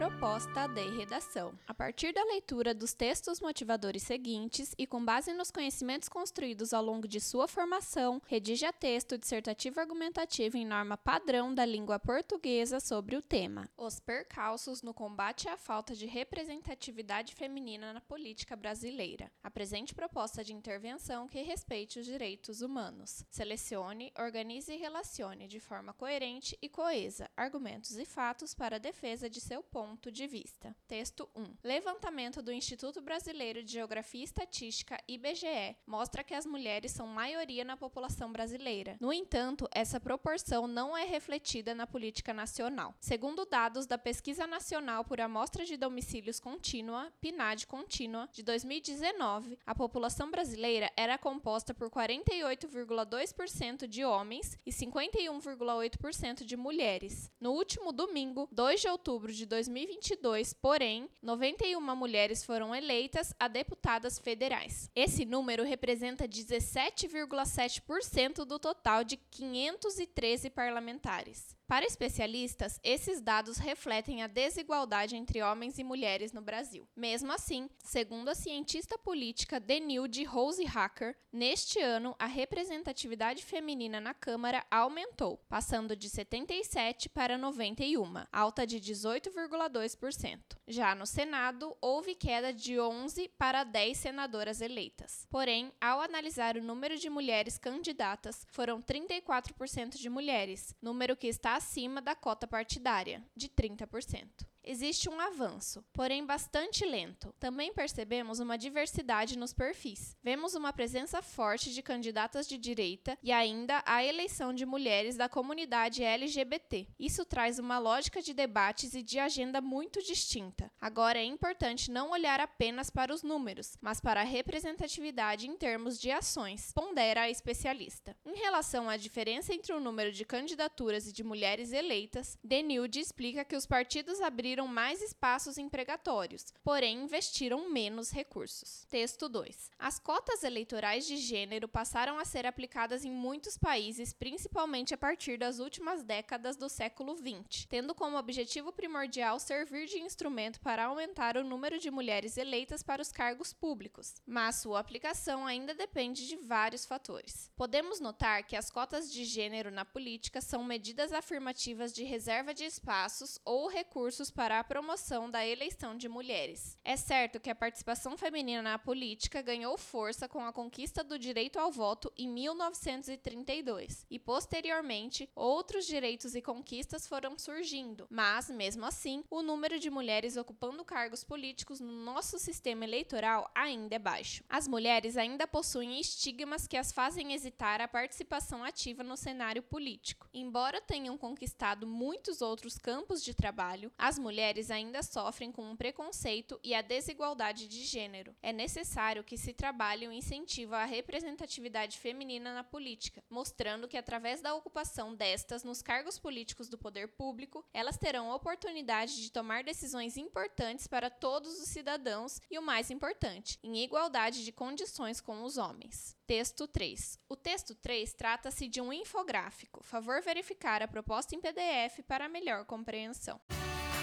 Proposta de redação. A partir da leitura dos textos motivadores seguintes e com base nos conhecimentos construídos ao longo de sua formação, redija texto dissertativo argumentativo em norma padrão da língua portuguesa sobre o tema: Os percalços no combate à falta de representatividade feminina na política brasileira. Apresente proposta de intervenção que respeite os direitos humanos. Selecione, organize e relacione de forma coerente e coesa argumentos e fatos para a defesa de seu ponto ponto de vista. Texto 1. Levantamento do Instituto Brasileiro de Geografia e Estatística, IBGE, mostra que as mulheres são maioria na população brasileira. No entanto, essa proporção não é refletida na política nacional. Segundo dados da Pesquisa Nacional por Amostra de Domicílios Contínua, PNAD Contínua, de 2019, a população brasileira era composta por 48,2% de homens e 51,8% de mulheres. No último domingo, 2 de outubro de 2020, 2022, porém, 91 mulheres foram eleitas a deputadas federais. Esse número representa 17,7% do total de 513 parlamentares. Para especialistas, esses dados refletem a desigualdade entre homens e mulheres no Brasil. Mesmo assim, segundo a cientista política Denilde Rose Hacker, neste ano a representatividade feminina na Câmara aumentou, passando de 77 para 91, alta de 18,2%. Já no Senado, houve queda de 11 para 10 senadoras eleitas. Porém, ao analisar o número de mulheres candidatas, foram 34% de mulheres, número que está acima da cota partidária, de 30% existe um avanço, porém bastante lento. Também percebemos uma diversidade nos perfis. Vemos uma presença forte de candidatas de direita e ainda a eleição de mulheres da comunidade LGBT. Isso traz uma lógica de debates e de agenda muito distinta. Agora é importante não olhar apenas para os números, mas para a representatividade em termos de ações, pondera a especialista. Em relação à diferença entre o número de candidaturas e de mulheres eleitas, Denilde explica que os partidos abriram abriram mais espaços empregatórios, porém investiram menos recursos. Texto 2. As cotas eleitorais de gênero passaram a ser aplicadas em muitos países, principalmente a partir das últimas décadas do século XX, tendo como objetivo primordial servir de instrumento para aumentar o número de mulheres eleitas para os cargos públicos, mas sua aplicação ainda depende de vários fatores. Podemos notar que as cotas de gênero na política são medidas afirmativas de reserva de espaços ou recursos para a promoção da eleição de mulheres. É certo que a participação feminina na política ganhou força com a conquista do direito ao voto em 1932 e, posteriormente, outros direitos e conquistas foram surgindo, mas, mesmo assim, o número de mulheres ocupando cargos políticos no nosso sistema eleitoral ainda é baixo. As mulheres ainda possuem estigmas que as fazem hesitar a participação ativa no cenário político. Embora tenham conquistado muitos outros campos de trabalho, as mulheres mulheres ainda sofrem com o um preconceito e a desigualdade de gênero. É necessário que se trabalhe o incentivo à representatividade feminina na política, mostrando que através da ocupação destas nos cargos políticos do poder público, elas terão oportunidade de tomar decisões importantes para todos os cidadãos e o mais importante, em igualdade de condições com os homens. Texto 3. O texto 3 trata-se de um infográfico. Favor verificar a proposta em PDF para melhor compreensão.